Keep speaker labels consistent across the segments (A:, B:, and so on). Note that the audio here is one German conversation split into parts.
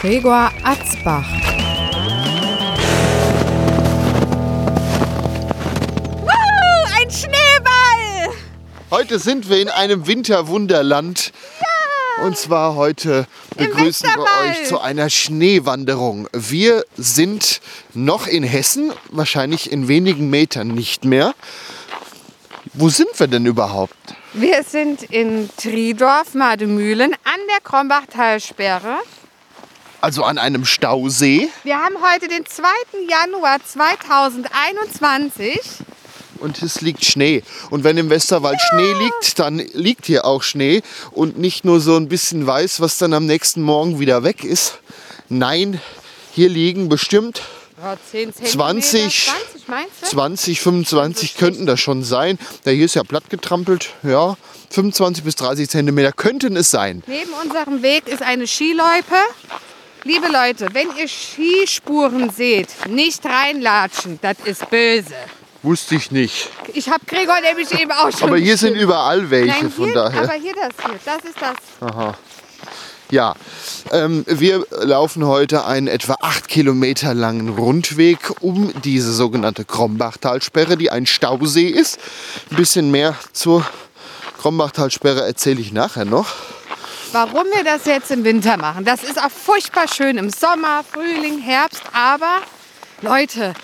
A: Gregor Atzbach.
B: Ein Schneeball!
C: Heute sind wir in einem Winterwunderland. Und zwar heute begrüßen wir euch zu einer Schneewanderung. Wir sind noch in Hessen, wahrscheinlich in wenigen Metern nicht mehr. Wo sind wir denn überhaupt?
B: Wir sind in Tridorf, Mademühlen, an der Krombachtalsperre.
C: Also an einem Stausee.
B: Wir haben heute den 2. Januar 2021.
C: Und es liegt Schnee. Und wenn im Westerwald Schnee liegt, dann liegt hier auch Schnee. Und nicht nur so ein bisschen weiß, was dann am nächsten Morgen wieder weg ist. Nein, hier liegen bestimmt
B: Ja, 10 Zentimeter,
C: 20,
B: 20 meinst du?
C: 20, 25 könnten das schon sein. Der hier ist ja platt getrampelt. Ja, 25 bis 30 Zentimeter könnten es sein.
B: Neben unserem Weg ist eine Skiloipe. Liebe Leute, wenn ihr Skispuren seht, nicht reinlatschen, das ist böse.
C: Wusste ich nicht.
B: Ich habe Gregor nämlich eben auch schon
C: Aber hier sind
B: geschrieben.
C: überall welche,
B: Nein,
C: von
B: hier,
C: daher.
B: aber hier das hier, das ist das.
C: Ja, ähm, wir laufen heute einen etwa 8 Kilometer langen Rundweg um diese sogenannte Krombachtalsperre, die ein Stausee ist. Ein bisschen mehr zur Krombachtalsperre erzähle ich nachher noch.
B: Warum wir das jetzt im Winter machen, das ist auch furchtbar schön im Sommer, Frühling, Herbst. Aber Leute,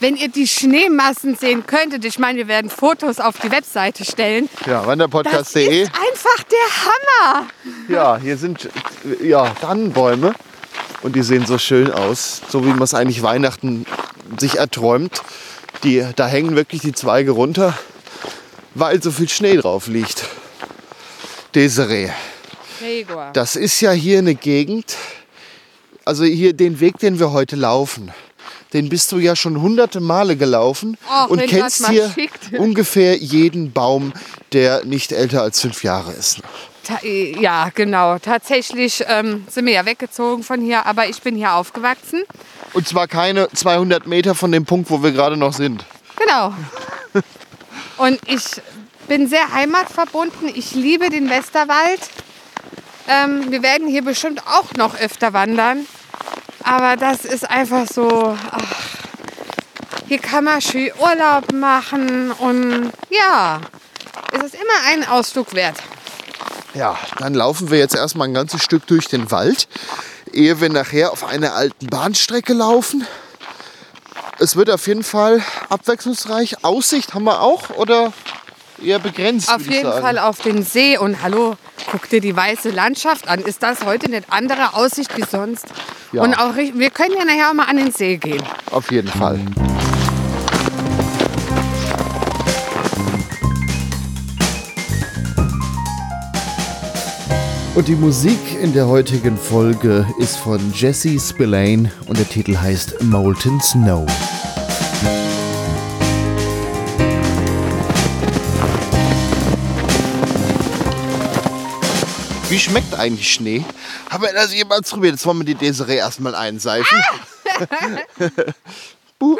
B: wenn ihr die Schneemassen sehen könntet, ich meine, wir werden Fotos auf die Webseite stellen.
C: Ja,
B: Das
C: wanderpodcast.de.
B: ist einfach der Hammer.
C: Ja, hier sind ja, Tannenbäume und die sehen so schön aus, so wie man es eigentlich Weihnachten sich erträumt. Die, da hängen wirklich die Zweige runter, weil so viel Schnee drauf liegt. Desiree. Das ist ja hier eine Gegend, also hier den Weg, den wir heute laufen. Den bist du ja schon hunderte Male gelaufen
B: Och,
C: und kennst hier
B: schickt.
C: ungefähr jeden Baum, der nicht älter als fünf Jahre ist.
B: Ta äh, ja, genau. Tatsächlich ähm, sind wir ja weggezogen von hier, aber ich bin hier aufgewachsen.
C: Und zwar keine 200 Meter von dem Punkt, wo wir gerade noch sind.
B: Genau. Und ich bin sehr heimatverbunden. Ich liebe den Westerwald. Ähm, wir werden hier bestimmt auch noch öfter wandern. Aber das ist einfach so. Ach, hier kann man schön Urlaub machen und ja, es ist immer einen Ausflug wert.
C: Ja, dann laufen wir jetzt erstmal ein ganzes Stück durch den Wald, ehe wir nachher auf einer alten Bahnstrecke laufen. Es wird auf jeden Fall abwechslungsreich. Aussicht haben wir auch oder eher begrenzt?
B: Auf jeden. Fall auf den See und hallo, guck dir die weiße Landschaft an. Ist das heute eine andere Aussicht wie sonst?
C: Ja.
B: Und auch wir können ja nachher auch mal an den See gehen.
C: Auf jeden Fall.
D: Und die Musik in der heutigen Folge ist von Jesse Spillane und der Titel heißt Molten Snow.
C: Wie schmeckt eigentlich Schnee? Haben wir das jemals probiert? Jetzt wollen wir die Desiree erstmal einseifen.
B: Oh,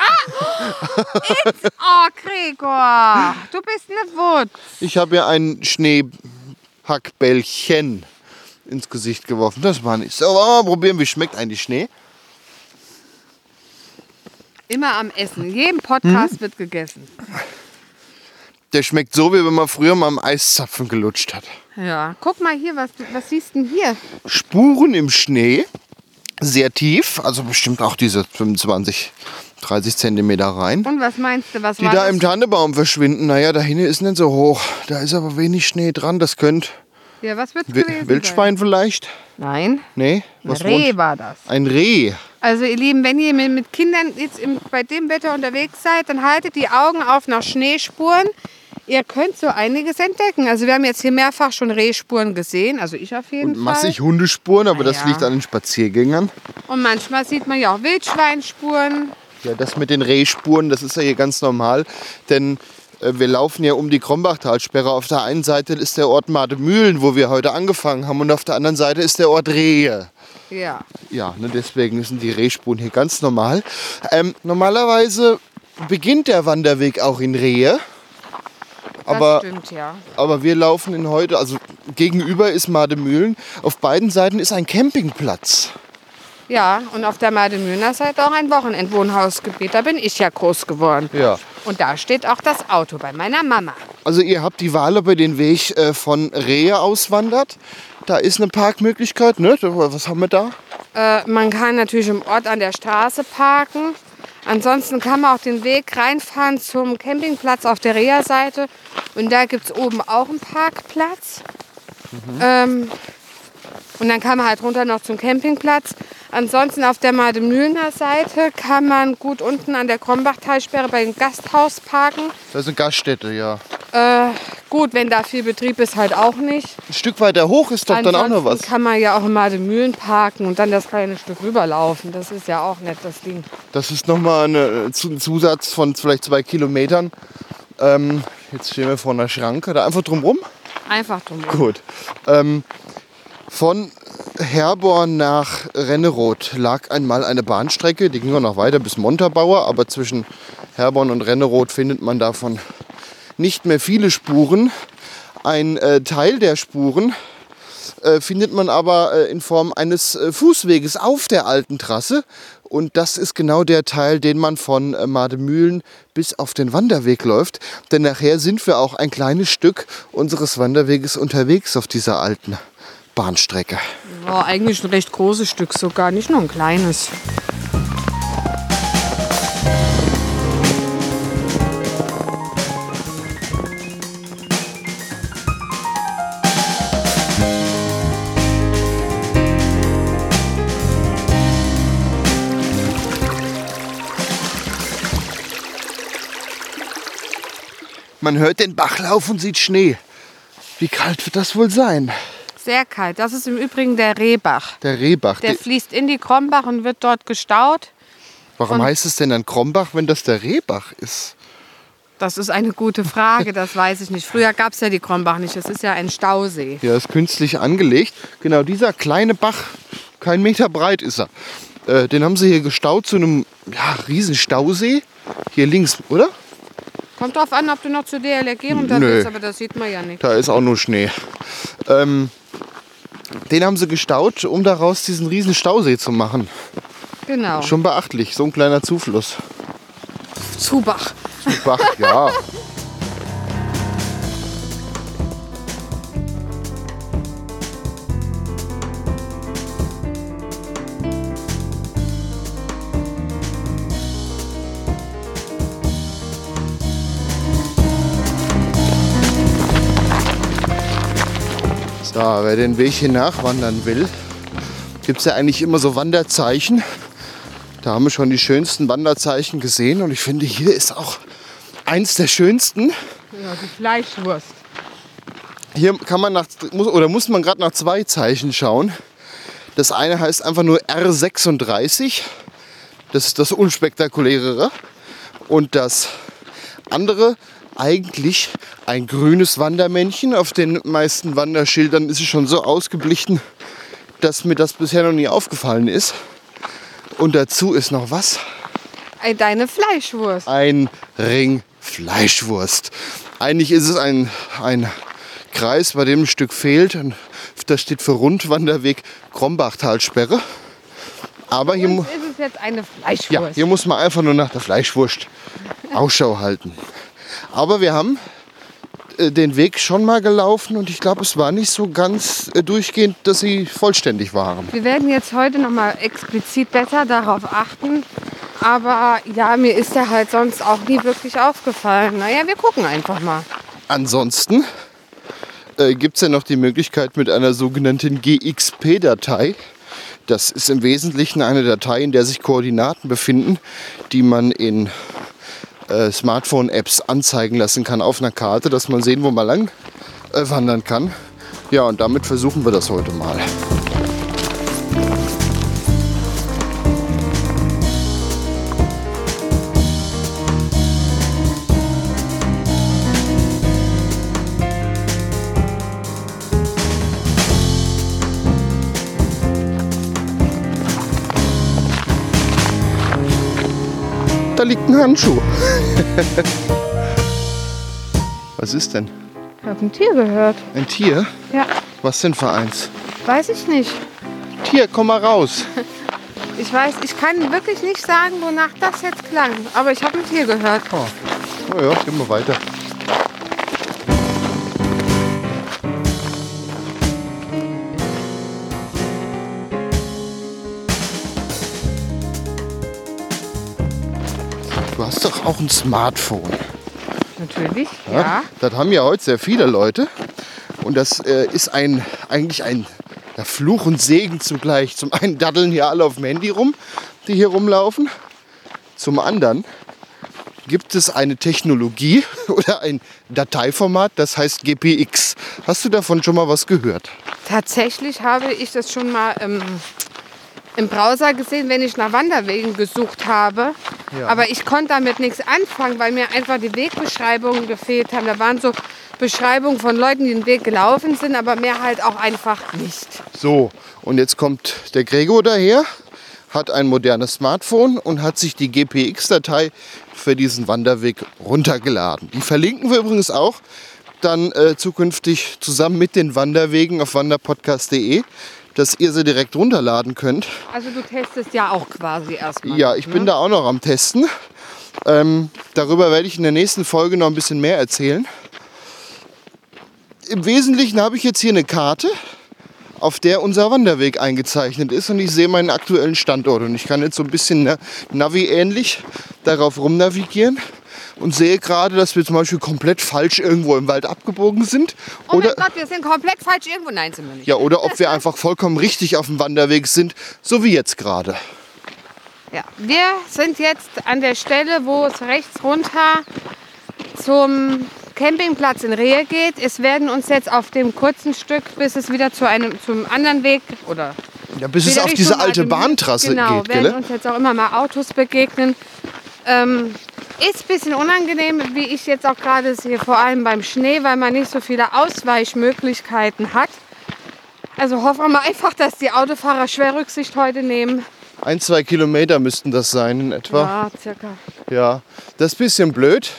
B: Gregor, du bist eine Wutz.
C: Ich habe ihr ein Schneehackbällchen ins Gesicht geworfen. Das war nicht so. Aber mal probieren, wie schmeckt eigentlich Schnee?
B: Immer am Essen. In jedem Podcast
C: Mhm.
B: wird gegessen.
C: Der schmeckt so, wie wenn man früher mal am Eiszapfen gelutscht hat.
B: Ja, guck mal hier, was, was siehst du denn hier?
C: Spuren im Schnee, sehr tief, also bestimmt auch diese 25, 30 Zentimeter rein.
B: Und was meinst du, was
C: Die
B: war
C: da
B: das?
C: im Tannebaum verschwinden. Naja, da hinten ist nicht so hoch. Da ist aber wenig Schnee dran. Das könnte
B: Ja, was wird's
C: Wi-
B: gewesen
C: Wildschwein vielleicht?
B: Sein? Nein,
C: Nee?
B: ein
C: Was
B: Reh
C: wohnt?
B: war das.
C: Ein Reh.
B: Also ihr Lieben, wenn ihr mit mit Kindern jetzt im, bei dem Wetter unterwegs seid, dann haltet die Augen auf nach Schneespuren. Ihr könnt so einiges entdecken. Also wir haben jetzt hier mehrfach schon Rehspuren gesehen, also ich auf jeden
C: Und
B: Fall.
C: massig Hundespuren, aber das
B: ja.
C: liegt an den Spaziergängern.
B: Und manchmal sieht man ja auch Wildschweinspuren.
C: Ja, das mit den Rehspuren, das ist ja hier ganz normal, denn äh, wir laufen ja um die Krombachtalsperre. Auf der einen Seite ist der Ort Mademühlen, wo wir heute angefangen haben, und auf der anderen Seite ist der Ort Rehe.
B: Ja.
C: Ja, ne, deswegen sind die Rehspuren hier ganz normal. Ähm, normalerweise beginnt der Wanderweg auch in Rehe. Aber,
B: stimmt, ja.
C: aber wir laufen in heute, also gegenüber ist Mademühlen, auf beiden Seiten ist ein Campingplatz.
B: Ja, und auf der Mademühner Seite auch ein Wochenendwohnhausgebiet. Da bin ich ja groß geworden.
C: Ja.
B: Und da steht auch das Auto bei meiner Mama.
C: Also ihr habt die Wahl, ob ihr den Weg äh, von Rehe auswandert. Da ist eine Parkmöglichkeit, ne? Was haben wir da?
B: Äh, man kann natürlich im Ort an der Straße parken. Ansonsten kann man auch den Weg reinfahren zum Campingplatz auf der Reha-Seite. Und da gibt es oben auch einen Parkplatz. Ähm, und dann kann man halt runter noch zum Campingplatz. Ansonsten auf der Mademühlener Seite kann man gut unten an der Krombachtalsperre bei dem Gasthaus parken.
C: Das ist eine Gaststätte, ja.
B: Äh, gut, wenn da viel Betrieb ist, halt auch nicht.
C: Ein Stück weiter hoch ist doch dann auch noch was.
B: Ansonsten kann man ja auch in Mademühlen parken und dann das kleine Stück rüberlaufen. Das ist ja auch nett, das Ding.
C: Das ist nochmal ein Zusatz von vielleicht zwei Kilometern. Ähm, jetzt stehen wir vor einer Schranke. Da einfach drum rum.
B: Einfach drum.
C: Gut. Ähm, von Herborn nach Renneroth lag einmal eine Bahnstrecke, die ging auch noch weiter bis Montabaur, aber zwischen Herborn und Renneroth findet man davon nicht mehr viele Spuren. Ein äh, Teil der Spuren äh, findet man aber äh, in Form eines äh, Fußweges auf der alten Trasse. Und das ist genau der Teil, den man von äh, Mademühlen bis auf den Wanderweg läuft. Denn nachher sind wir auch ein kleines Stück unseres Wanderweges unterwegs auf dieser alten Bahnstrecke.
B: Ja, eigentlich ein recht großes Stück sogar, nicht nur ein kleines.
C: Man hört den Bachlauf und sieht Schnee. Wie kalt wird das wohl sein?
B: Sehr kalt. Das ist im Übrigen der Rehbach.
C: Der Rehbach.
B: Der
C: die-
B: fließt in die Krombach und wird dort gestaut.
C: Warum heißt es denn dann Krombach, wenn das der Rehbach ist?
B: Das ist eine gute Frage, das weiß ich nicht. Früher gab es ja die Krombach nicht. Das ist ja ein Stausee.
C: Ja, ist künstlich angelegt. Genau, dieser kleine Bach, kein Meter breit ist er. Äh, den haben sie hier gestaut zu einem ja, riesen Stausee. Hier links, oder?
B: Kommt drauf an, ob du noch zu DLRG runter willst, aber das sieht man ja nicht.
C: Da ist auch nur Schnee. Ähm, den haben sie gestaut, um daraus diesen riesen Stausee zu machen.
B: Genau.
C: Schon beachtlich, so ein kleiner Zufluss.
B: Zubach.
C: Bach, ja. So, wer den Weg hier nachwandern will, gibt es ja eigentlich immer so Wanderzeichen. Da haben wir schon die schönsten Wanderzeichen gesehen und ich finde, hier ist auch eins der schönsten.
B: Ja, die Fleischwurst.
C: Hier kann man nach, muss, oder muss man gerade nach zwei Zeichen schauen. Das eine heißt einfach nur R36. Das ist das unspektakulärere. Und das andere eigentlich ein grünes Wandermännchen. Auf den meisten Wanderschildern ist es schon so ausgeblichen, dass mir das bisher noch nie aufgefallen ist. Und dazu ist noch was?
B: Ey, Deine Fleischwurst.
C: ein Ring Fleischwurst. Eigentlich ist es ein, ein Kreis, bei dem ein Stück fehlt. Und das steht für Rundwanderweg Krombachtalsperre. Aber hier, mu- ja, hier muss man einfach nur nach der Fleischwurst Ausschau halten. Aber wir haben äh, den Weg schon mal gelaufen und ich glaube, es war nicht so ganz äh, durchgehend, dass sie vollständig waren.
B: Wir werden jetzt heute noch mal explizit besser darauf achten. Aber ja, mir ist der halt sonst auch nie wirklich aufgefallen. Naja, wir gucken einfach mal.
C: Ansonsten äh, gibt es ja noch die Möglichkeit mit einer sogenannten GXP-Datei. Das ist im Wesentlichen eine Datei, in der sich Koordinaten befinden, die man in äh, Smartphone-Apps anzeigen lassen kann auf einer Karte, dass man sehen, wo man lang äh, wandern kann. Ja, und damit versuchen wir das heute mal. Ein Handschuh. Was ist denn?
B: Ich habe ein Tier gehört.
C: Ein Tier?
B: Ja,
C: Was denn für eins?
B: weiß ich nicht.
C: Tier, komm mal raus.
B: Ich weiß, ich kann wirklich nicht sagen, wonach das jetzt klang. Aber ich habe ein Tier gehört.
C: Oh ja, gehen wir weiter. Hast doch auch ein Smartphone.
B: Natürlich, ja.
C: Das haben ja heute sehr viele Leute. Und das äh, ist ein, eigentlich ein ja, Fluch und Segen zugleich. Zum einen daddeln hier alle auf dem Handy rum, die hier rumlaufen. Zum anderen gibt es eine Technologie oder ein Dateiformat, das heißt GPX. Hast du davon schon mal was gehört?
B: Tatsächlich habe ich das schon mal ähm, im Browser gesehen, wenn ich nach Wanderwegen gesucht habe.
C: Ja.
B: Aber ich konnte damit nichts anfangen, weil mir einfach die Wegbeschreibungen gefehlt haben. Da waren so Beschreibungen von Leuten, die den Weg gelaufen sind, aber mehr halt auch einfach nicht.
C: So, und jetzt kommt der Gregor daher, hat ein modernes Smartphone und hat sich die GPX-Datei für diesen Wanderweg runtergeladen. Die verlinken wir übrigens auch dann äh, zukünftig zusammen mit den Wanderwegen auf wanderpodcast.de, dass ihr sie direkt runterladen könnt.
B: Also du testest ja auch quasi erstmal.
C: Ja, ich bin da auch noch am Testen. Ähm, darüber werde ich in der nächsten Folge noch ein bisschen mehr erzählen. Im Wesentlichen habe ich jetzt hier eine Karte, auf der unser Wanderweg eingezeichnet ist und ich sehe meinen aktuellen Standort und ich kann jetzt so ein bisschen na- Navi-ähnlich darauf rumnavigieren und sehe gerade, dass wir zum Beispiel komplett falsch irgendwo im Wald abgebogen sind
B: Oh
C: oder,
B: mein Gott, wir sind komplett falsch irgendwo. Nein, sind wir nicht.
C: ja, oder ob wir einfach vollkommen richtig auf dem Wanderweg sind, so wie jetzt gerade.
B: Ja, wir sind jetzt an der Stelle, wo es rechts runter zum Campingplatz in Rehe geht. Es werden uns jetzt auf dem kurzen Stück, bis es wieder zu einem zum anderen Weg oder
C: Ja, bis es auf
B: Richtung
C: diese alte Bahntrasse
B: genau,
C: geht,
B: werden
C: gell?
B: uns jetzt auch immer mal Autos begegnen. Ähm, ist ein bisschen unangenehm, wie ich jetzt auch gerade sehe, vor allem beim Schnee, weil man nicht so viele Ausweichmöglichkeiten hat. Also hoffen wir mal einfach, dass die Autofahrer schwer Rücksicht heute nehmen.
C: Ein, zwei Kilometer müssten das sein in etwa.
B: Ja, circa.
C: Ja, das ist ein bisschen blöd.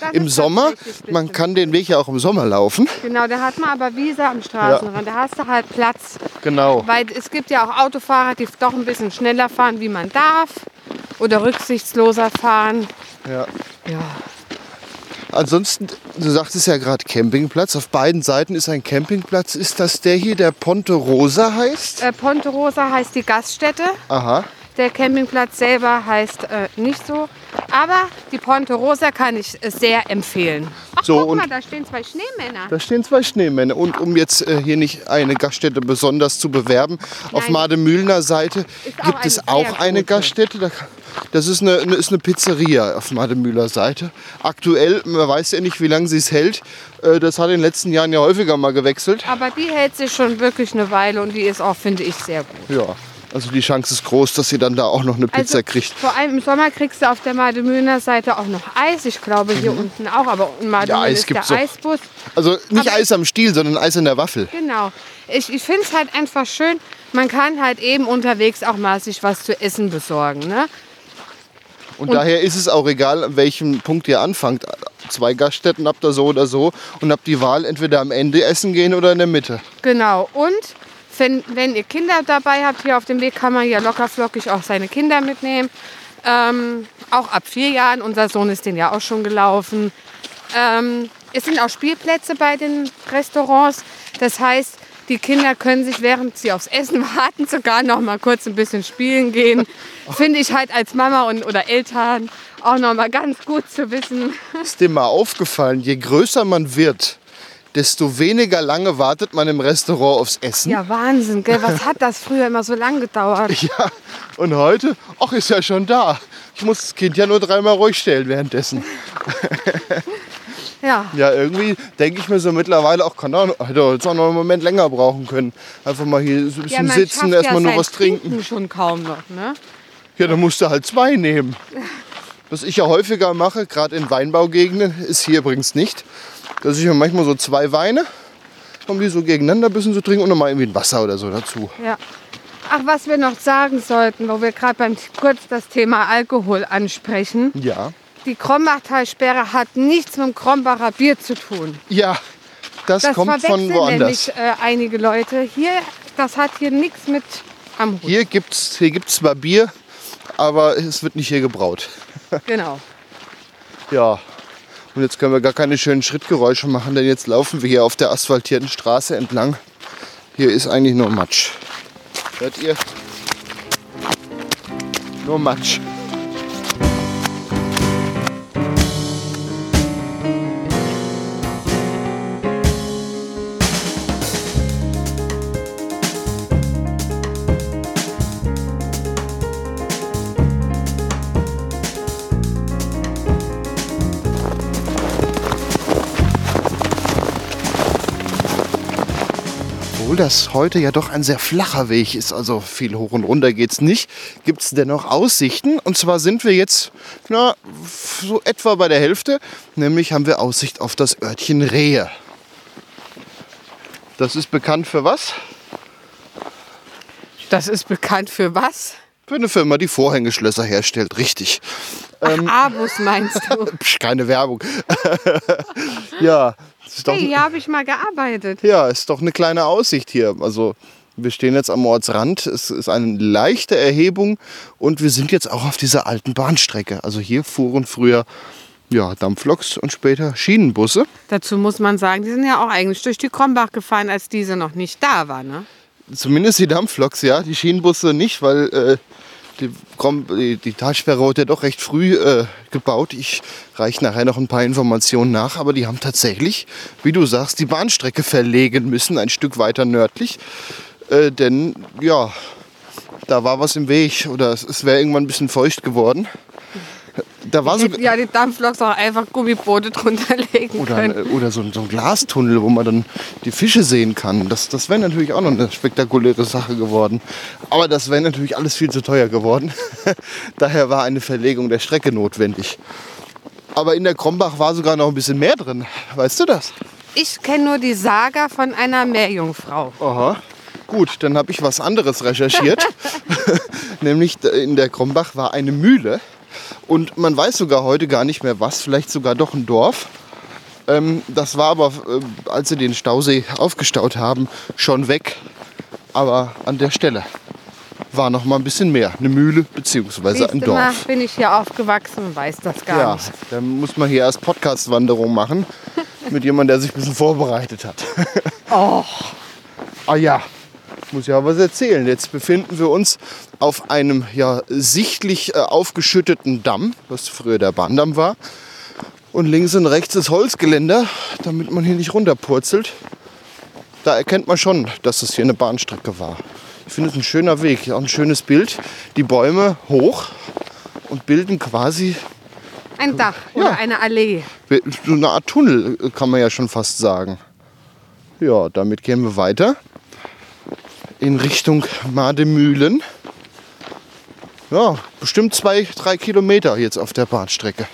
B: Das
C: Im Sommer, man kann den Weg ja auch im Sommer laufen.
B: Genau, da hat man aber Wiese am Straßenrand. Da hast du halt Platz.
C: Genau.
B: Weil es gibt ja auch Autofahrer, die doch ein bisschen schneller fahren, wie man darf. Oder rücksichtsloser fahren.
C: Ja.
B: Ja.
C: Ansonsten, du sagtest ja gerade Campingplatz. Auf beiden Seiten ist ein Campingplatz. Ist das der hier, der Ponte Rosa heißt?
B: Äh, Ponte Rosa heißt die Gaststätte.
C: Aha.
B: Der Campingplatz selber heißt äh, nicht so. Aber die Ponte Rosa kann ich äh, sehr empfehlen. Ach,
C: So,
B: guck
C: und-
B: mal, da stehen zwei Schneemänner.
C: Da stehen zwei Schneemänner. Und um jetzt äh, hier nicht eine Gaststätte besonders zu bewerben, auf
B: Nein.
C: Mademühlner Seite gibt es auch eine. Gaststätte. Da, das ist eine, eine, ist eine Pizzeria auf Mademühler Seite. Aktuell, man weiß ja nicht, wie lange sie es hält. Äh, das hat in den letzten Jahren ja häufiger mal gewechselt.
B: Aber die hält sich schon wirklich eine Weile und die ist auch, finde ich, sehr gut.
C: Ja, also die Chance ist groß, dass sie dann da auch noch eine Pizza
B: Also,
C: kriegt.
B: Vor allem im Sommer kriegst du auf der Mademühner Seite auch noch Eis. Ich glaube hier unten auch, aber in Mademüner
C: Mhm. Eis
B: ist der
C: doch.
B: Eisbus.
C: Also nicht
B: Aber-
C: Eis am Stiel, sondern Eis in der Waffel.
B: Genau. Ich, ich finde es halt einfach schön, man kann halt eben unterwegs auch mal sich was zu essen besorgen. Ne?
C: Und, daher ist es auch egal, an welchem Punkt ihr anfangt. Zwei Gaststätten habt ihr so oder so und habt die Wahl, entweder am Ende essen gehen oder in der Mitte.
B: Genau. Und wenn, wenn ihr Kinder dabei habt, hier auf dem Weg kann man ja locker flockig auch seine Kinder mitnehmen. Ähm, auch ab vier Jahren, unser Sohn ist den ja auch schon gelaufen. Ähm, es sind auch Spielplätze bei den Restaurants. Das heißt, die Kinder können sich, während sie aufs Essen warten, sogar noch mal kurz ein bisschen spielen gehen. Finde ich halt als Mama und, oder Eltern auch noch mal ganz gut zu wissen.
C: Ist dir mal aufgefallen, je größer man wird, desto weniger lange wartet man im Restaurant aufs Essen.
B: Ja, Wahnsinn, gell? Was hat das früher immer so lang gedauert?
C: Ja, und heute, ach, ist ja schon da. Ich muss das Kind ja nur dreimal ruhig stellen währenddessen.
B: Ja.
C: Ja, irgendwie denke ich mir so mittlerweile, auch kann er hätte jetzt auch noch einen Moment länger brauchen können. Einfach mal hier so ein
B: Ja,
C: bisschen
B: man
C: sitzen, erstmal
B: ja
C: nur was trinken.
B: schon kaum noch, ne?
C: Ja, dann musst du halt zwei nehmen. Was ich ja häufiger mache, gerade in Weinbaugegenden, ist hier übrigens nicht, dass ich mir manchmal so zwei Weine, um die so gegeneinander ein bisschen zu trinken und nochmal irgendwie ein Wasser oder so dazu.
B: Ja. Ach, was wir noch sagen sollten, wo wir gerade beim kurz das Thema Alkohol ansprechen.
C: Ja.
B: Die Krombachtalsperre hat nichts mit dem Krombacher Bier zu tun.
C: Ja, das,
B: Das
C: kommt von woanders.
B: nämlich äh, einige Leute. Hier, das hat hier nichts mit am Hut.
C: Hier gibt es hier gibt's zwar Bier, aber es wird nicht hier gebraut.
B: Genau.
C: Ja. Und jetzt können wir gar keine schönen Schrittgeräusche machen, denn jetzt laufen wir hier auf der asphaltierten Straße entlang. Hier ist eigentlich nur Matsch. Hört ihr? Nur Matsch. Das heute ja doch ein sehr flacher Weg ist, also viel hoch und runter geht's nicht, gibt es dennoch Aussichten. Und zwar sind wir jetzt na, so etwa bei der Hälfte, nämlich haben wir Aussicht auf das Örtchen Rehe. Das ist bekannt für was?
B: Das ist bekannt für was?
C: Für eine Firma, die Vorhängeschlösser herstellt, richtig. Ähm.
B: Ach, Abus meinst du?
C: Psch, keine Werbung. ja, doch,
B: Hey, hier habe ich mal gearbeitet.
C: ja, ist doch eine kleine Aussicht hier. Also wir stehen jetzt am Ortsrand. Es ist eine leichte Erhebung und wir sind jetzt auch auf dieser alten Bahnstrecke. Also hier fuhren früher ja, Dampfloks und später Schienenbusse.
B: Dazu muss man sagen, die sind ja auch eigentlich durch die Krombach gefahren, als diese noch nicht da war. Ne?
C: Zumindest die Dampfloks, ja, die Schienenbusse nicht, weil äh, die, die Talsperre wurde ja doch recht früh äh, gebaut. Ich reiche nachher noch ein paar Informationen nach, aber die haben tatsächlich, wie du sagst, die Bahnstrecke verlegen müssen, ein Stück weiter nördlich. Äh, denn ja, da war was im Weg oder es, es wäre irgendwann ein bisschen feucht geworden. Da war so,
B: ja die Dampfloks auch einfach Gummiboote drunter legen
C: oder,
B: können.
C: oder so, ein- so ein Glastunnel, wo man dann die Fische sehen kann. Das, das wäre natürlich auch noch eine spektakuläre Sache geworden. Aber das wäre natürlich alles viel zu teuer geworden. Daher war eine Verlegung der Strecke notwendig. Aber in der Krombach war sogar noch ein bisschen mehr drin. Weißt du das?
B: Ich kenne nur die Saga von einer Meerjungfrau.
C: Aha. Gut, dann habe ich was anderes recherchiert. Nämlich in der Krombach war eine Mühle. Und man weiß sogar heute gar nicht mehr was, vielleicht sogar doch ein Dorf. Ähm, das war aber, äh, als sie den Stausee aufgestaut haben, schon weg. Aber an der Stelle war noch mal ein bisschen mehr. Eine Mühle bzw. ein
B: mal,
C: Dorf.
B: bin ich hier aufgewachsen und weiß das gar
C: Ja,
B: nicht.
C: dann muss man hier erst Podcast-Wanderung machen mit jemandem, der sich ein bisschen vorbereitet hat.
B: Oh,
C: Ah ja, muss ja was erzählen. Jetzt befinden wir uns auf einem ja, sichtlich äh, aufgeschütteten Damm, was früher der Bahndamm war. Und links und rechts ist Holzgeländer, damit man hier nicht runterpurzelt. Da erkennt man schon, dass das hier eine Bahnstrecke war. Ich finde es ein schöner Weg, auch ein schönes Bild. Die Bäume hoch und bilden quasi
B: ein Dach
C: Ja.
B: oder eine Allee.
C: so eine Art Tunnel, kann man ja schon fast sagen. Ja, damit gehen wir weiter in Richtung Mademühlen. Ja, bestimmt zwei, drei Kilometer jetzt auf der Bahnstrecke.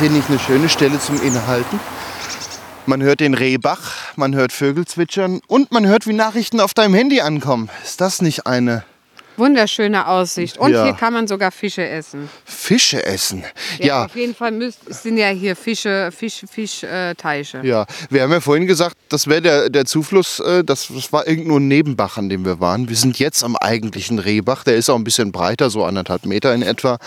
C: Hier nicht eine schöne Stelle zum Innehalten? Man hört den Rehbach, man hört Vögel zwitschern und man hört, wie Nachrichten auf deinem Handy ankommen. Ist das nicht eine
B: Wunderschöne Aussicht. Und
C: Ja.
B: hier kann man sogar Fische essen.
C: Fische essen?
B: Ja,
C: Ja,
B: auf jeden Fall müsst, sind ja hier Fische, Fisch, Fisch, äh,
C: ja. Wir haben ja vorhin gesagt, das wäre der, der Zufluss, äh, das, das war irgendwo ein Nebenbach, an dem wir waren. Wir sind jetzt am eigentlichen Rehbach, der ist auch ein bisschen breiter, so anderthalb Meter in etwa.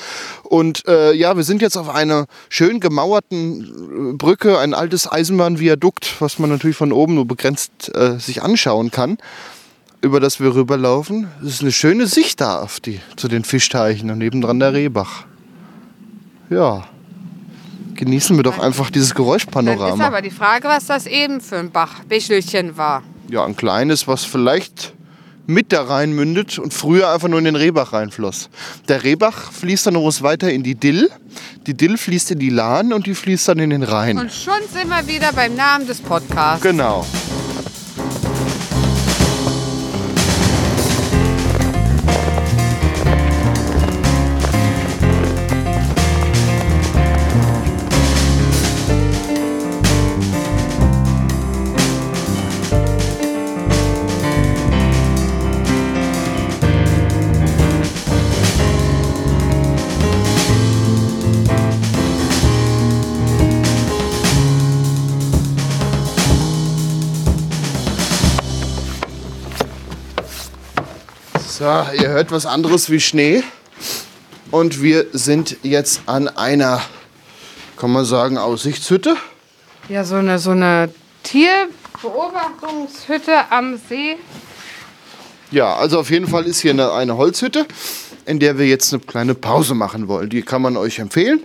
C: Und äh, ja, wir sind jetzt auf einer schön gemauerten äh, Brücke, ein altes Eisenbahnviadukt, was man natürlich von oben nur begrenzt äh, sich anschauen kann, über das wir rüberlaufen. Es ist eine schöne Sicht da auf die, zu den Fischteichen und nebendran der Rehbach. Ja. Genießen wir doch einfach dieses
B: Dann ist
C: Geräuschpanorama.
B: aber die Frage, was das eben für ein Bach, Bächelchen war.
C: Ja, ein kleines, was vielleicht mit da rein mündet und früher einfach nur in den Rehbach reinfloss. Der Rehbach fließt dann noch weiter in die Dill. Die Dill fließt in die Lahn und die fließt dann in den Rhein.
B: Und schon sind wir wieder beim Namen des Podcasts.
C: Genau. So, ihr hört was anderes wie Schnee. Und wir sind jetzt an einer, kann man sagen, Aussichtshütte.
B: Ja, so eine, so eine Tierbeobachtungshütte am See.
C: Ja, also auf jeden Fall ist hier eine, eine Holzhütte, in der wir jetzt eine kleine Pause machen wollen. Die kann man euch empfehlen,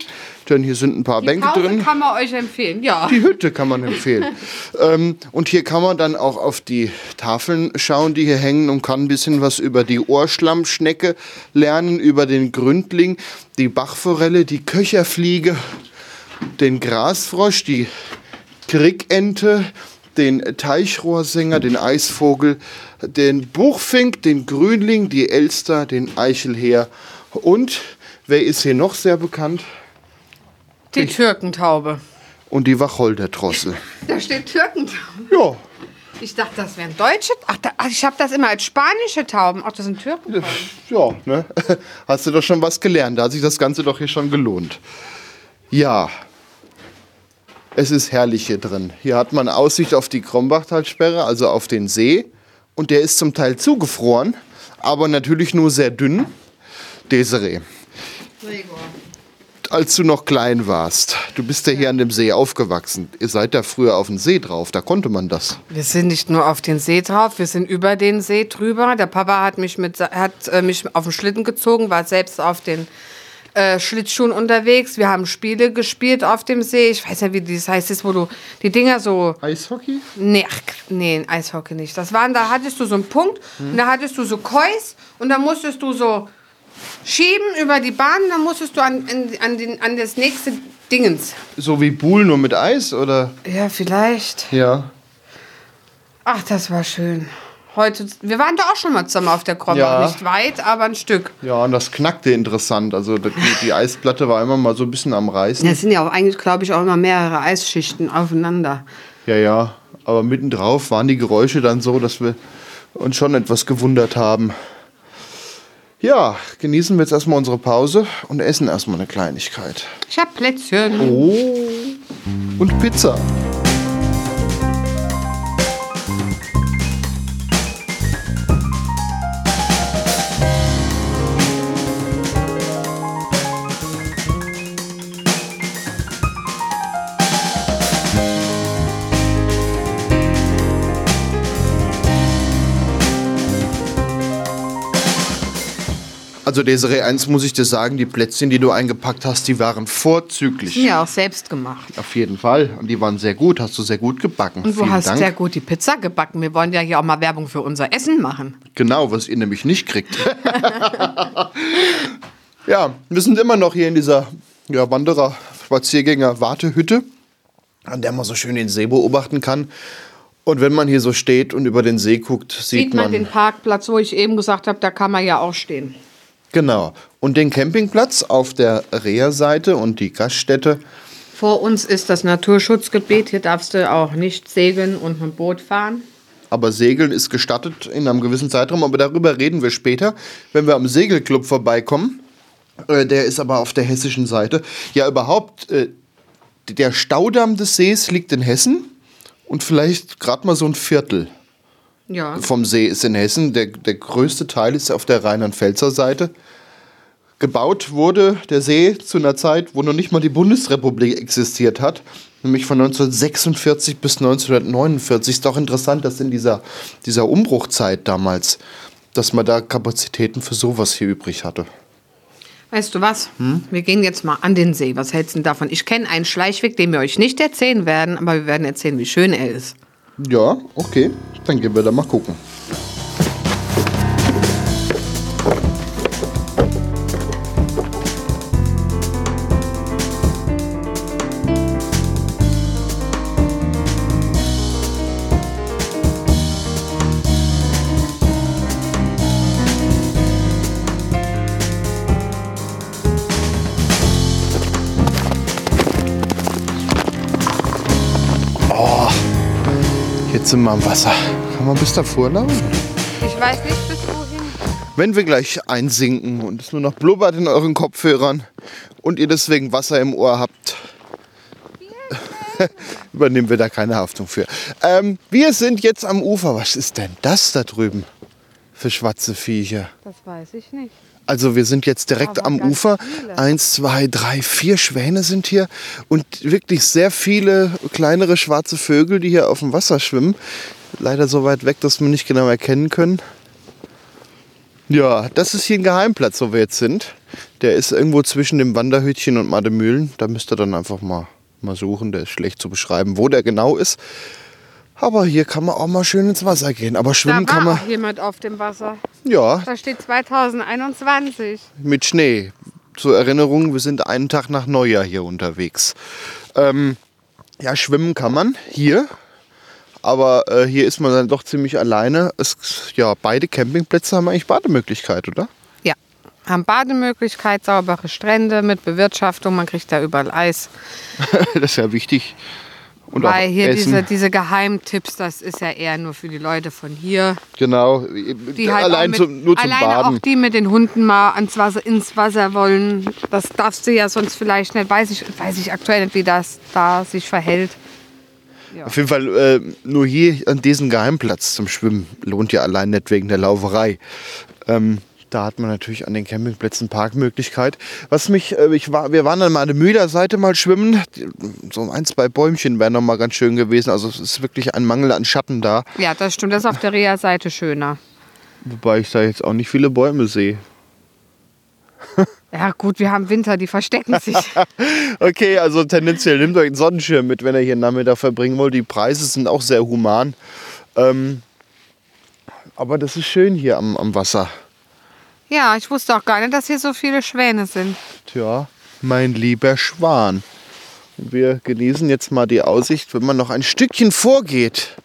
C: denn hier sind ein paar
B: Die
C: Bänke
B: Pause
C: drin.
B: kann man euch empfehlen, ja.
C: Die Hütte kann man empfehlen. ähm, und hier kann man dann auch auf die Tafeln schauen, die hier hängen und kann ein bisschen was über die Ohrschlammschnecke lernen, über den Gründling, die Bachforelle, die Köcherfliege, den Grasfrosch, die Krickente, den Teichrohrsänger, den Eisvogel, den Buchfink, den Grünling, die Elster, den Eichelheer und wer ist hier noch sehr bekannt?
B: Die Türkentaube.
C: Und die Wacholdertrossel.
B: Da steht Türkentaube.
C: Ja,
B: Ich dachte, das wären deutsche. Ach, da, ich habe das immer als spanische Tauben. Ach, das sind Türkentauben.
C: Ja, ne? Hast du doch schon was gelernt. Da hat sich das Ganze doch hier schon gelohnt. Ja. Es ist herrlich hier drin. Hier hat man Aussicht auf die Krombachtalsperre, also auf den See. Und der ist zum Teil zugefroren, aber natürlich nur sehr dünn. Desiree, als du noch klein warst, du bist ja hier an dem See aufgewachsen. Ihr seid da früher auf dem See drauf, da konnte man das.
B: Wir sind nicht nur auf den See drauf, wir sind über den See drüber. Der Papa hat mich, mit, hat, äh, mich auf den Schlitten gezogen, war selbst auf den äh, Schlittschuhen unterwegs. Wir haben Spiele gespielt auf dem See. Ich weiß ja, wie das heißt, ist, wo du die Dinger so.
C: Eishockey?
B: Nee, ach, nee, Eishockey nicht. Das waren, da hattest du so einen Punkt und da hattest du so Kois und da musstest du so schieben über die Bahn, dann musstest du an, an, an, den, an das nächste Dingens.
C: So wie Buhl, nur mit Eis, oder?
B: Ja, vielleicht.
C: Ja.
B: Ach, das war schön. Heute, wir waren da auch schon mal zusammen auf der Krombach.
C: Ja.
B: Nicht weit, aber ein Stück.
C: Ja, und das knackte interessant. Also die, die Eisplatte war immer mal so ein bisschen am Reißen.
B: Es sind ja auch eigentlich, glaube ich, auch immer mehrere Eisschichten aufeinander.
C: Ja, ja. Aber mittendrauf waren die Geräusche dann so, dass wir uns schon etwas gewundert haben. Ja, genießen wir jetzt erstmal unsere Pause und essen erstmal eine Kleinigkeit.
B: Ich hab Plätzchen.
C: Oh. Und Pizza. Also Desiree, eins muss ich dir sagen, die Plätzchen, die du eingepackt hast, die waren vorzüglich.
B: Sind ja auch selbst gemacht.
C: Auf jeden Fall. Und die waren sehr gut. Hast du sehr gut gebacken.
B: Und du
C: Vielen
B: hast
C: Dank.
B: sehr gut die Pizza gebacken. Wir wollen ja hier auch mal Werbung für unser Essen machen.
C: Genau, was ihr nämlich nicht kriegt. ja, wir sind immer noch hier in dieser ja, Wanderer, Spaziergänger, Wartehütte, an der man so schön den See beobachten kann. Und wenn man hier so steht und über den See guckt, sieht,
B: Sieht man den Parkplatz, wo ich eben gesagt habe, da kann man ja auch stehen.
C: Genau. Und den Campingplatz auf der Reha-Seite und die Gaststätte
B: Vor uns ist das Naturschutzgebiet. Hier darfst du auch nicht segeln und ein Boot fahren.
C: Aber Segeln ist gestattet in einem gewissen Zeitraum, aber darüber reden wir später, wenn wir am Segelclub vorbeikommen. Äh, der ist aber auf der hessischen Seite. Ja, überhaupt, äh, der Staudamm des Sees liegt in Hessen und vielleicht gerade mal so ein Viertel
B: Ja.
C: vom See ist in Hessen. Der, der größte Teil ist auf der Rheinland-Pfälzer Seite. Gebaut wurde der See zu einer Zeit, wo noch nicht mal die Bundesrepublik existiert hat, nämlich von 1946 bis 1949. Ist doch interessant, dass in dieser, dieser Umbruchzeit damals, dass man da Kapazitäten für sowas hier übrig hatte.
B: Weißt du was? Wir gehen jetzt mal an den See. Was hältst du davon? Ich kenne einen Schleichweg, den wir euch nicht erzählen werden, aber wir werden erzählen, wie schön er ist.
C: Ja, okay, dann gehen wir da mal gucken. Jetzt sind wir am Wasser. Kann man bis davor laufen?
B: Ich weiß nicht, bis wohin.
C: Wenn wir gleich einsinken und es nur noch blubbert in euren Kopfhörern und ihr deswegen Wasser im Ohr habt, übernehmen wir da keine Haftung für. Ähm, wir sind jetzt am Ufer. Was ist denn das da drüben für schwarze Viecher?
B: Das weiß ich nicht.
C: Also wir sind jetzt direkt am Ufer.
B: viele.
C: Eins, zwei, drei, vier Schwäne sind hier und wirklich sehr viele kleinere schwarze Vögel, die hier auf dem Wasser schwimmen. Leider so weit weg, dass wir nicht genau erkennen können. Ja, das ist hier ein Geheimplatz, wo wir jetzt sind. Der ist irgendwo zwischen dem Wanderhütchen und Mademühlen. Da müsst ihr dann einfach mal, mal suchen. Der ist schlecht zu beschreiben, wo der genau ist. Aber hier kann man auch mal schön ins Wasser gehen. Aber
B: Da
C: schwimmen
B: war
C: kann man,
B: auch jemand auf dem Wasser.
C: ja,
B: Da steht 2021.
C: mit Schnee. Zur Erinnerung, wir sind einen Tag nach Neujahr hier unterwegs. Ähm, ja, schwimmen kann man hier, aber äh, hier ist man dann doch ziemlich alleine. Es, ja, beide Campingplätze haben eigentlich Bademöglichkeit, oder?
B: Ja. Haben Bademöglichkeit, saubere Strände mit Bewirtschaftung. Man kriegt da überall Eis.
C: das ist ja wichtig. Und
B: Weil hier
C: Essen.
B: diese, diese Geheimtipps, das ist ja eher nur für die Leute von hier.
C: Genau,
B: Die halt
C: allein
B: auch mit,
C: zum, nur zum Baden.
B: auch die mit den Hunden mal ans Wasser, ins Wasser wollen. Das darfst du ja sonst vielleicht nicht. Weiß ich, weiß ich aktuell nicht, wie das da sich verhält.
C: Auf jeden Fall äh, nur hier an diesem Geheimplatz zum Schwimmen lohnt ja allein nicht wegen der Lauferei. Ähm, da hat man natürlich an den Campingplätzen Parkmöglichkeit. Was mich, äh, ich war, wir waren an meiner Mühlerseite mal schwimmen. So ein, zwei Bäumchen wären noch mal ganz schön gewesen. Also es ist wirklich ein Mangel an Schatten da.
B: Ja, das stimmt. Das ist auf der Reha-Seite schöner.
C: Wobei ich da jetzt auch nicht viele Bäume sehe.
B: Ja, gut, wir haben Winter, die verstecken sich.
C: Okay, also tendenziell nehmt euch einen Sonnenschirm mit, wenn ihr hier einen Nachmittag verbringen wollt. Die Preise sind auch sehr human. Ähm, aber das ist schön hier am, am Wasser.
B: Ja, ich wusste auch gar nicht, dass hier so viele Schwäne sind.
C: Tja, mein lieber Schwan. Wir genießen jetzt mal die Aussicht. Wenn man noch ein Stückchen vorgeht,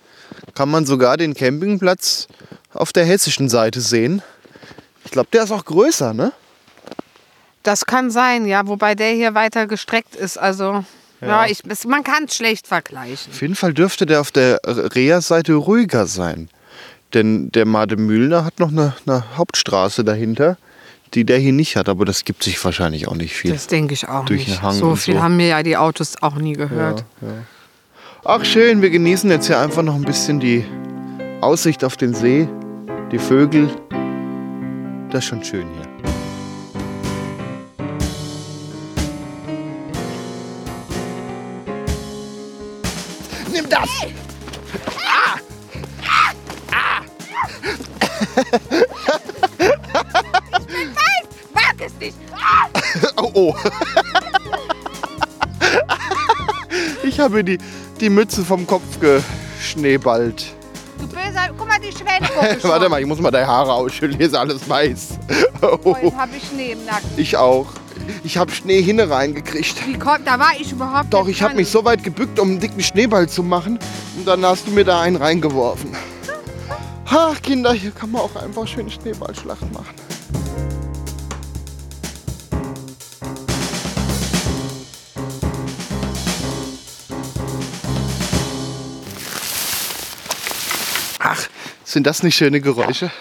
C: kann man sogar den Campingplatz auf der hessischen Seite sehen. Ich glaube, der ist auch größer, ne?
B: Das kann sein, ja, wobei der hier weiter gestreckt ist. Also, ja, ich, es, man kann es schlecht vergleichen.
C: Auf jeden Fall dürfte der auf der Reha-Seite ruhiger sein. Denn der Mademühlner hat noch eine, eine Hauptstraße dahinter, die der hier nicht hat. Aber das gibt sich wahrscheinlich auch nicht viel.
B: Das denke ich auch
C: Durch
B: nicht.
C: den Hang
B: so viel
C: so.
B: haben mir ja die Autos auch nie gehört.
C: Ach schön, wir genießen jetzt hier einfach noch ein bisschen die Aussicht auf den See, die Vögel. Das ist schon schön hier. Nimm das!
B: Wag es nicht!
C: Oh, oh. Ich habe die, die Mütze vom Kopf geschneeballt.
B: Du böser, guck mal, die schon.
C: Warte mal, ich muss mal deine Haare ausschütteln. Hier ist alles weiß.
B: Oh,
C: Oh,
B: jetzt habe ich Schnee im Nacken.
C: ich auch. Ich habe Schnee hinne reingekriegt.
B: Wie kommt, da war ich überhaupt
C: Doch, ich habe mich so weit gebückt, um einen dicken Schneeball zu machen. Und dann hast du mir da einen reingeworfen. Ach Kinder, hier kann man auch einfach schöne Schneeballschlacht machen. Ach, sind das nicht schöne Geräusche?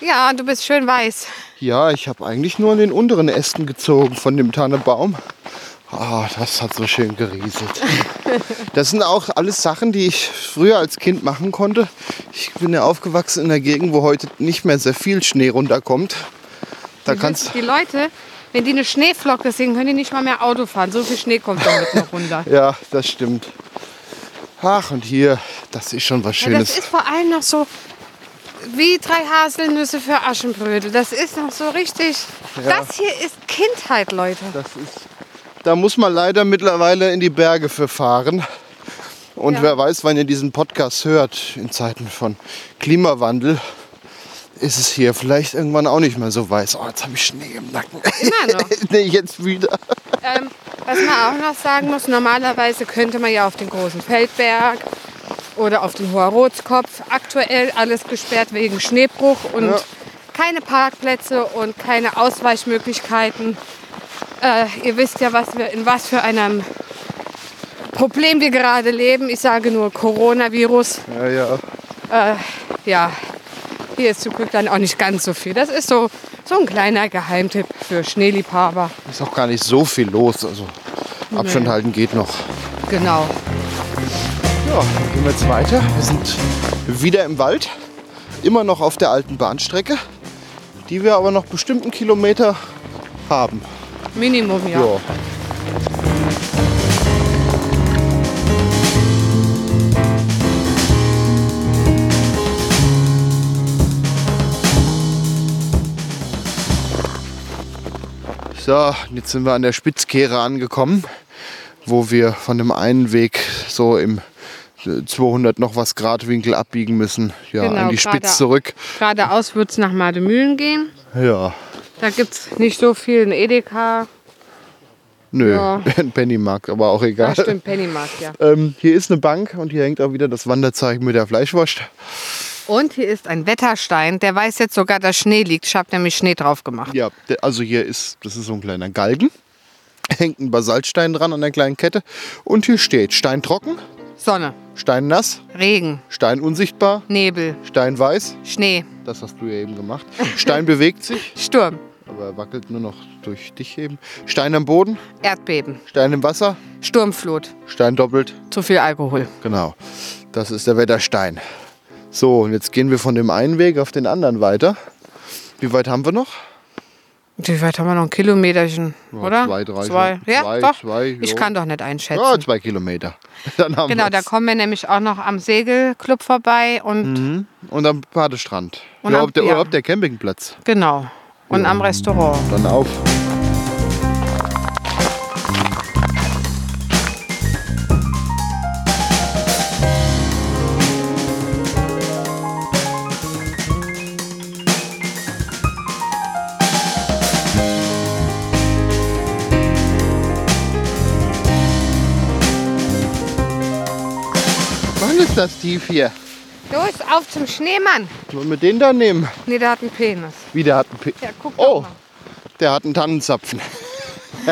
B: Ja, du bist schön weiß.
C: Ja, ich habe eigentlich nur an den unteren Ästen gezogen von dem Tannebaum. Ah, das hat so schön gerieselt. Das sind auch alles Sachen, die ich früher als Kind machen konnte. Ich bin ja aufgewachsen in einer Gegend, wo heute nicht mehr sehr viel Schnee runterkommt. Da kannst
B: Die Leute, wenn die eine Schneeflocke sehen, können die nicht mal mehr Auto fahren. So viel Schnee kommt damit noch runter.
C: Ja, das stimmt. Ach, und hier, das ist schon was
B: Ja, das
C: Schönes.
B: ist vor allem noch so wie drei Haselnüsse für Aschenbrödel. Das ist noch so richtig. Das hier ist Kindheit, Leute.
C: Das ist, da muss man leider mittlerweile in die Berge für fahren. Und
B: Ja.
C: wer weiß, wann ihr diesen Podcast hört, in Zeiten von Klimawandel, ist es hier vielleicht irgendwann auch nicht mehr so weiß. Oh, jetzt habe ich Schnee im Nacken.
B: Immer noch.
C: nee, jetzt wieder.
B: Ähm, was man auch noch sagen muss, normalerweise könnte man ja auf den großen Feldberg oder auf den Hoher Rotskopf. Aktuell alles gesperrt wegen Schneebruch und
C: Ja.
B: keine Parkplätze und keine Ausweichmöglichkeiten. Äh, ihr wisst ja, was wir, in was für einem Problem wir gerade leben. Ich sage nur Coronavirus.
C: Ja, ja.
B: Äh, ja, hier ist zum Glück dann auch nicht ganz so viel. Das ist so, so ein kleiner Geheimtipp für Schneeliebhaber.
C: Ist auch gar nicht so viel los. Also Abstand halten geht noch.
B: Genau.
C: Ja, dann gehen wir jetzt weiter. Wir sind wieder im Wald. Immer noch auf der alten Bahnstrecke, die wir aber noch bestimmt einen Kilometer haben.
B: Minimum, ja.
C: Ja. So, jetzt sind wir an der Spitzkehre angekommen, wo wir von dem einen Weg so im äh, 200 noch was Grad Winkel abbiegen müssen. Ja,
B: Genau,
C: an die Spitze zurück.
B: Geradeaus wird es nach Mademühlen gehen.
C: Ja,
B: Da gibt es nicht so viel. Ein Edeka.
C: nö,
B: Ja.
C: ein Pennymarkt, aber auch egal.
B: Ja, stimmt, Pennymarkt, ja.
C: Ähm, hier ist eine Bank und hier hängt auch wieder das Wanderzeichen mit der Fleischwurst.
B: Und hier ist ein Wetterstein. Der weiß jetzt sogar, dass Schnee liegt. Ich habe nämlich Schnee drauf gemacht.
C: Ja, also hier ist, das ist so ein kleiner Galgen. Hängt ein Basaltstein dran an der kleinen Kette. Und hier steht Stein trocken,
B: Sonne,
C: Stein nass,
B: Regen,
C: Stein unsichtbar,
B: Nebel,
C: Stein weiß.
B: Schnee,
C: Das hast du ja eben gemacht. Stein bewegt sich,
B: Sturm,
C: aber er wackelt nur noch durch dich eben. Stein am Boden,
B: Erdbeben,
C: Stein im Wasser,
B: Sturmflut,
C: Stein doppelt.
B: zu viel Alkohol.
C: Genau, das ist der Wetterstein. So, und jetzt gehen wir von dem einen Weg auf den anderen weiter. Wie weit haben wir noch?
B: Wie weit haben wir noch? Ein Kilometerchen, oder?
C: zwei, drei,
B: Zwei. Ja,
C: Zwei,
B: doch.
C: zwei,
B: ich kann doch nicht einschätzen.
C: Ja, zwei Kilometer. Dann haben
B: genau, da
C: wir's.
B: kommen wir nämlich auch noch am Segelclub vorbei und
C: Und am Badestrand.
B: Und
C: ja,
B: am-
C: ob der,
B: ja.
C: oder ob der Campingplatz.
B: genau. Und am Restaurant.
C: Dann auf. Was ist das tief hier?
B: Los, auf zum Schneemann.
C: Wollen wir den da nehmen?
B: Nee, der hat einen Penis.
C: Wie, der hat einen P
B: Ja, guck
C: Oh,
B: mal.
C: der hat einen Tannenzapfen.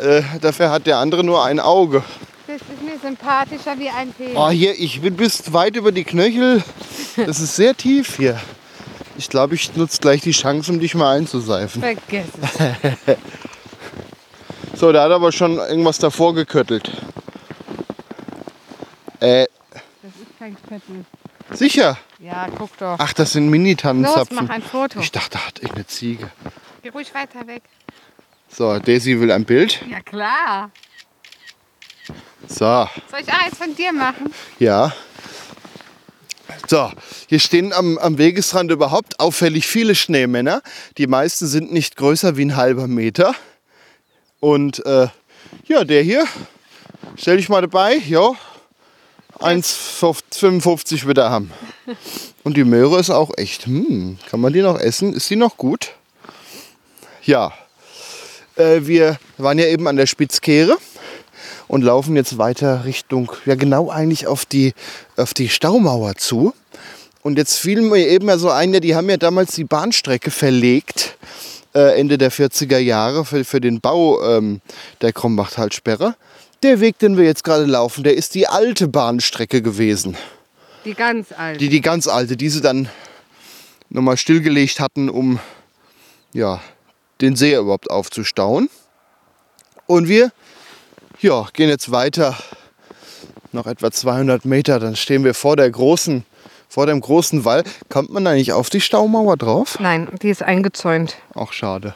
C: äh, dafür hat der andere nur ein Auge.
B: Das ist mir sympathischer wie ein Penis.
C: Oh, hier, ich bin bis weit über die Knöchel. Das ist sehr tief hier. Ich glaube, ich nutze gleich die Chance, um dich mal einzuseifen.
B: Vergiss es.
C: So, der hat aber schon irgendwas davor geköttelt. Äh,
B: Köttel.
C: sicher.
B: Ja, guck doch.
C: Ach, das sind
B: Los,
C: Mini-Tannenzapfen.
B: mach ein Foto.
C: Ich dachte, da hat irgendeine Ziege.
B: Geh ruhig weiter weg.
C: So, Daisy will ein Bild.
B: Ja, klar.
C: So,
B: Soll ich eins von dir machen?
C: ja. So, hier stehen am, am Wegesrand überhaupt auffällig viele Schneemänner. Die meisten sind nicht größer wie ein halber Meter. Und äh, ja, der hier, stell dich mal dabei, ja, 1,55 wird haben. Und die Möhre ist auch echt, hm, kann man die noch essen? Ist die noch gut? Ja, äh, wir waren ja eben an der Spitzkehre und laufen jetzt weiter Richtung, ja genau eigentlich auf die, auf die Staumauer zu. Und jetzt fiel mir eben ja so ein, ja, die haben ja damals die Bahnstrecke verlegt, äh, Ende der 40er Jahre, für, für den Bau ähm, der Krombachtalsperre. Der Weg, den wir jetzt gerade laufen, der ist die alte Bahnstrecke gewesen.
B: Die ganz alte.
C: Die, die ganz alte, die sie dann nochmal stillgelegt hatten, um ja, den See überhaupt aufzustauen. Und wir ja, gehen jetzt weiter, noch etwa 200 Meter, dann stehen wir vor der großen, vor dem großen Wall. Kommt man da nicht auf die Staumauer drauf?
B: Nein, die ist eingezäunt.
C: Auch schade.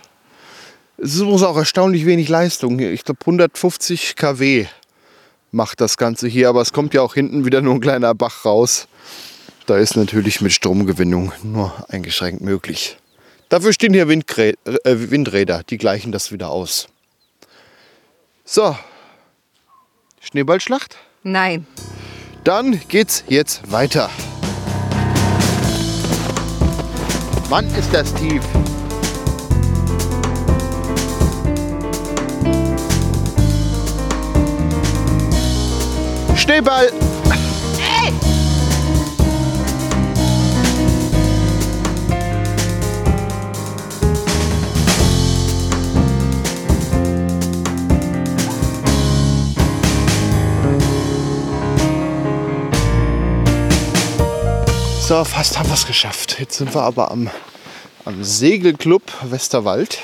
C: Es ist übrigens auch erstaunlich wenig Leistung. Ich glaube 150 kW macht das Ganze hier, aber es kommt ja auch hinten wieder nur ein kleiner Bach raus. Da ist natürlich mit Stromgewinnung nur eingeschränkt möglich. Dafür stehen hier Windgrä äh, Windräder, die gleichen das wieder aus. So, Schneeballschlacht?
B: Nein.
C: Dann geht's jetzt weiter. Wann ist das tief? Schneeball! So, fast haben wir es geschafft. Jetzt sind wir aber am, am Segelclub Westerwald.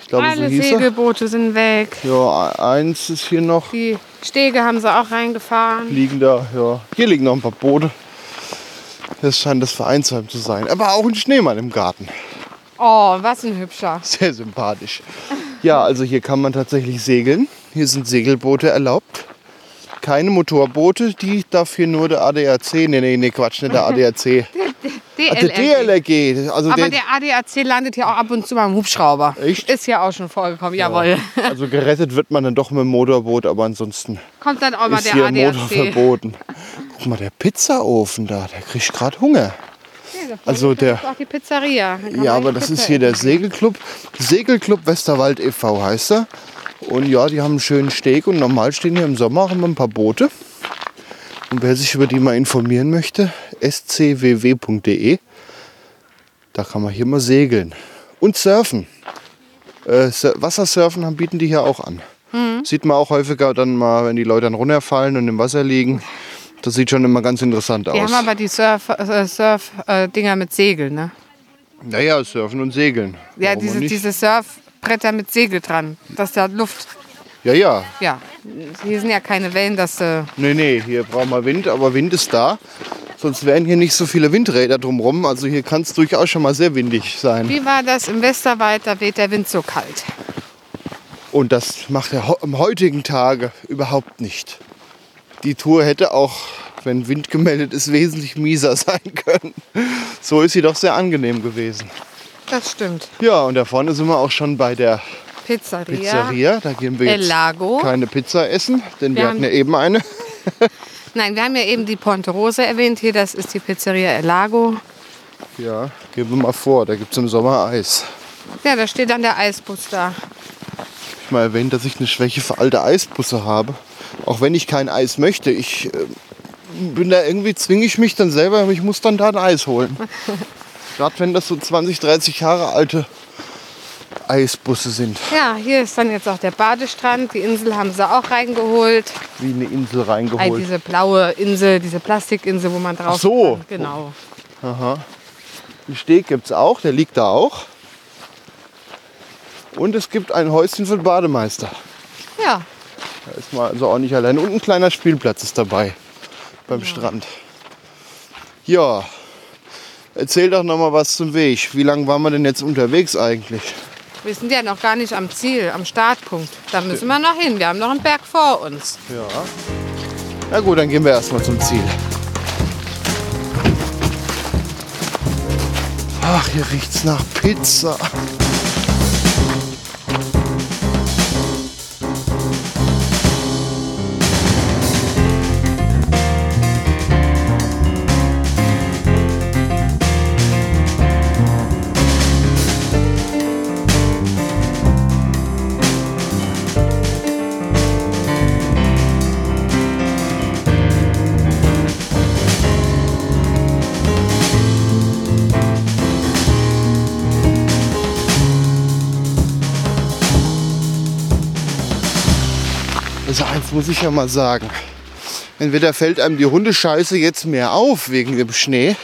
C: Ich glaube,
B: Alle
C: so hieß er.
B: Segelboote sind weg.
C: Ja, eins ist hier noch
B: Die Stege haben sie auch reingefahren.
C: liegen da. Ja, hier liegen noch ein paar Boote. Das scheint das Vereinsheim zu sein. Aber auch ein Schneemann im Garten.
B: Oh, was ein hübscher.
C: Sehr sympathisch. Ja, also hier kann man tatsächlich segeln. Hier sind Segelboote erlaubt. Keine Motorboote, die dafür nur der ADAC, nee, nee, nee, Quatsch, nicht der ADAC. Ah, der
B: DLRG.
C: DLRG. Also
B: Aber
C: der,
B: ADAC landet ja auch ab und zu mal im Hubschrauber.
C: Echt?
B: Ist ja auch schon vorgekommen, jawohl.
C: also gerettet wird man dann doch mit dem Motorboot, aber ansonsten
B: Kommt dann auch mal der
C: hier ein Motor
B: ADAC.
C: verboten. Guck mal, der Pizzaofen da, der kriegt gerade Hunger. Also der,
B: Auch die Pizzeria.
C: Ja, aber das
B: Pizza
C: ist hier der. Segelclub. Segelclub Westerwald e.V. heißt er. Und ja, die haben einen schönen Steg und normal stehen hier im Sommer auch immer ein paar Boote. Und wer sich über die mal informieren möchte, scww.de, da kann man hier mal segeln. Und surfen. Äh, Sur- Wassersurfen haben- bieten die hier auch an.
B: Mhm.
C: Sieht man auch häufiger dann mal, wenn die Leute dann runterfallen und im Wasser liegen. Das sieht schon immer ganz interessant aus.
B: Die haben aber die Surf-Dinger Surf, äh, mit Segeln, ne?
C: naja, surfen und segeln.
B: Ja,
C: Warum
B: diese, diese Surfbretter mit Segel dran. Dass da Luft.
C: Ja, ja.
B: Ja. Hier sind ja keine Wellen, dass. Äh,
C: Nee, nee, hier brauchen wir Wind, aber Wind ist da. Sonst wären hier nicht so viele Windräder drumherum. Also hier kann es durchaus schon mal sehr windig sein.
B: wie war das im Westerwald? Da weht der Wind so kalt.
C: Und das macht er am heutigen Tage überhaupt nicht. Die Tour hätte auch, wenn Wind gemeldet ist, wesentlich mieser sein können. So ist sie doch sehr angenehm gewesen.
B: Das stimmt.
C: Ja, und da vorne sind wir auch schon bei der
B: Pizzeria.
C: Pizzeria. Da gehen wir
B: El
C: jetzt
B: Lago.
C: keine Pizza essen, denn wir,
B: Wir
C: hatten ja eben eine.
B: Nein, wir haben ja eben die Ponte Rosa erwähnt. Hier, das ist die Pizzeria El Lago.
C: Ja, gehen wir mal vor, da gibt es im Sommer Eis.
B: Ja, da steht dann der Eisbus da.
C: Ich mal erwähnt, dass ich eine Schwäche für alte Eisbusse habe. Auch wenn ich kein Eis möchte. Ich äh, bin da irgendwie, zwinge ich mich dann selber, aber ich muss dann da ein Eis holen. Gerade wenn das so 20, 30 Jahre alte Eisbusse sind.
B: Ja, hier ist dann jetzt auch der Badestrand. Die Insel haben sie auch reingeholt.
C: Wie eine Insel
B: Ei,
C: reingeholt.
B: diese blaue Insel, diese Plastikinsel, wo man drauf
C: Ach so.
B: kann. Genau.
C: Den Steg gibt es auch, der liegt da auch. Und es gibt ein Häuschen für den Bademeister.
B: Ja,
C: Da ist man also auch nicht allein. Und ein kleiner Spielplatz ist dabei beim Strand. Ja, erzähl doch noch mal was zum Weg. Wie lange waren wir denn jetzt unterwegs eigentlich?
B: wir sind ja noch gar nicht am Ziel, am Startpunkt. Da müssen wir noch hin. Wir haben noch einen Berg vor uns.
C: Ja. Na gut, dann gehen wir erstmal zum Ziel. Ach, hier riecht's nach Pizza. Eins muss ich ja mal sagen. Entweder fällt einem die Hundescheiße jetzt mehr auf wegen dem Schnee.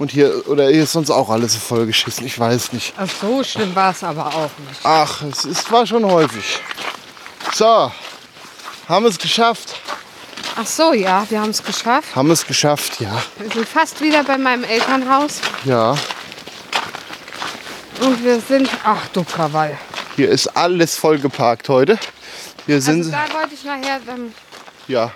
C: Und hier, oder hier ist sonst auch alles so vollgeschissen. Ich weiß nicht.
B: Ach, so schlimm war es aber auch nicht.
C: Ach, es ist, war schon häufig. So, haben wir es geschafft.
B: Ach so, ja, wir haben es geschafft.
C: Haben es geschafft, ja.
B: Wir sind fast wieder bei meinem Elternhaus.
C: Ja,
B: Und wir sind, ach du Krawall.
C: hier ist alles voll geparkt heute. Hier sind
B: Also da wollte ich nachher, ähm,
C: ja,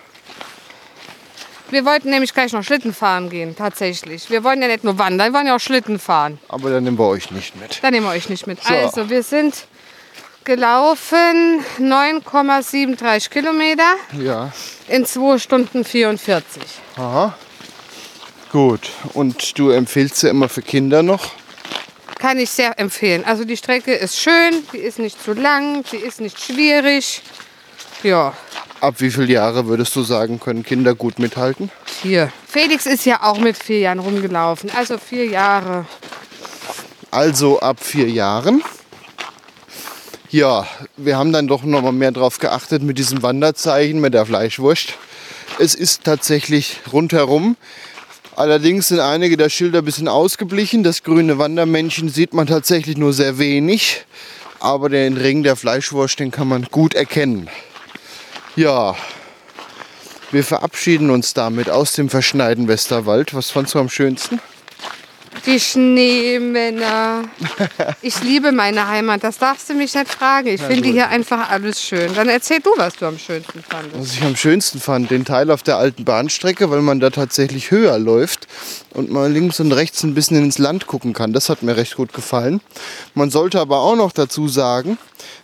B: wir wollten nämlich gleich noch Schlitten fahren gehen, tatsächlich. Wir wollen ja nicht nur wandern, wir wollen ja auch Schlitten fahren.
C: aber dann nehmen wir euch nicht mit.
B: Da nehmen wir euch nicht mit.
C: So.
B: Also, wir sind gelaufen 9,37 Kilometer
C: Ja,
B: in 2 Stunden 44.
C: aha. Gut, und du empfiehlst sie immer für Kinder noch?
B: Kann ich sehr empfehlen. Also die Strecke ist schön, die ist nicht zu lang, die ist nicht schwierig. Ja,
C: Ab wie viele Jahre würdest du sagen, können Kinder gut mithalten?
B: hier. Felix ist ja auch mit vier Jahren rumgelaufen. Also vier Jahre.
C: Also ab vier Jahren. Ja, wir haben dann doch noch mal mehr drauf geachtet mit diesem Wanderzeichen, mit der Fleischwurst. Es ist tatsächlich rundherum. Allerdings sind einige der Schilder ein bisschen ausgeblichen. Das grüne Wandermännchen sieht man tatsächlich nur sehr wenig. Aber den Ring der Fleischwurst, den kann man gut erkennen. Ja, wir verabschieden uns damit aus dem verschneiten Westerwald. Was fandst du am schönsten?
B: Die Schneemänner. Ich liebe meine Heimat, das darfst du mich nicht fragen. Ich finde hier einfach alles schön. Dann erzähl du, was du am schönsten fandest.
C: Was ich am schönsten fand, den Teil auf der alten Bahnstrecke, weil man da tatsächlich höher läuft und man links und rechts ein bisschen ins Land gucken kann. Das hat mir recht gut gefallen. Man sollte aber auch noch dazu sagen,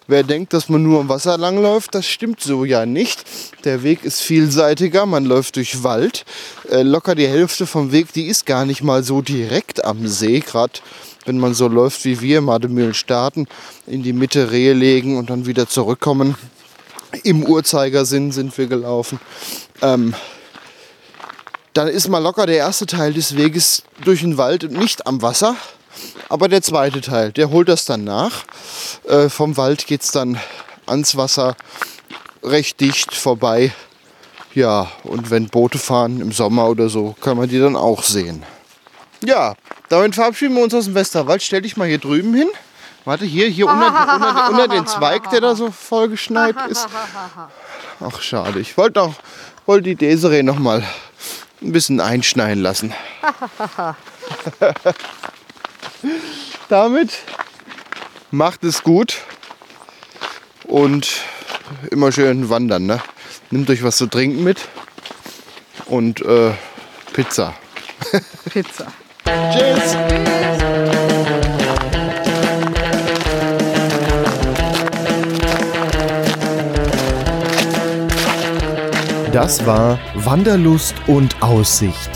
C: wer denkt, dass man nur am Wasser langläuft, das stimmt so ja nicht. Der Weg ist vielseitiger, man läuft durch Wald. Äh, locker die Hälfte vom Weg, die ist gar nicht mal so direkt am See, gerade wenn man so läuft wie wir, Mademühlen starten, in die Mitte Rehe legen und dann wieder zurückkommen. Im Uhrzeigersinn sind wir gelaufen. Ähm, dann ist mal locker der erste Teil des Weges durch den Wald und nicht am Wasser. Aber der zweite Teil, der holt das dann nach. Äh, vom Wald geht es dann ans Wasser recht dicht vorbei. Ja, und wenn Boote fahren im Sommer oder so, kann man die dann auch sehen. Ja, damit verabschieden wir uns aus dem Westerwald. Stell dich mal hier drüben hin. Warte, hier, hier unter, unter, unter den Zweig, der da so voll geschneit ist. Ach, schade. Ich wollte auch wollte die Desiree noch mal ein bisschen einschneien lassen. Damit macht es gut und immer schön wandern. Ne? Nehmt euch was zu trinken mit und äh, Pizza.
B: Pizza.
C: Tschüss!
D: Das war Wanderlust und Aussicht.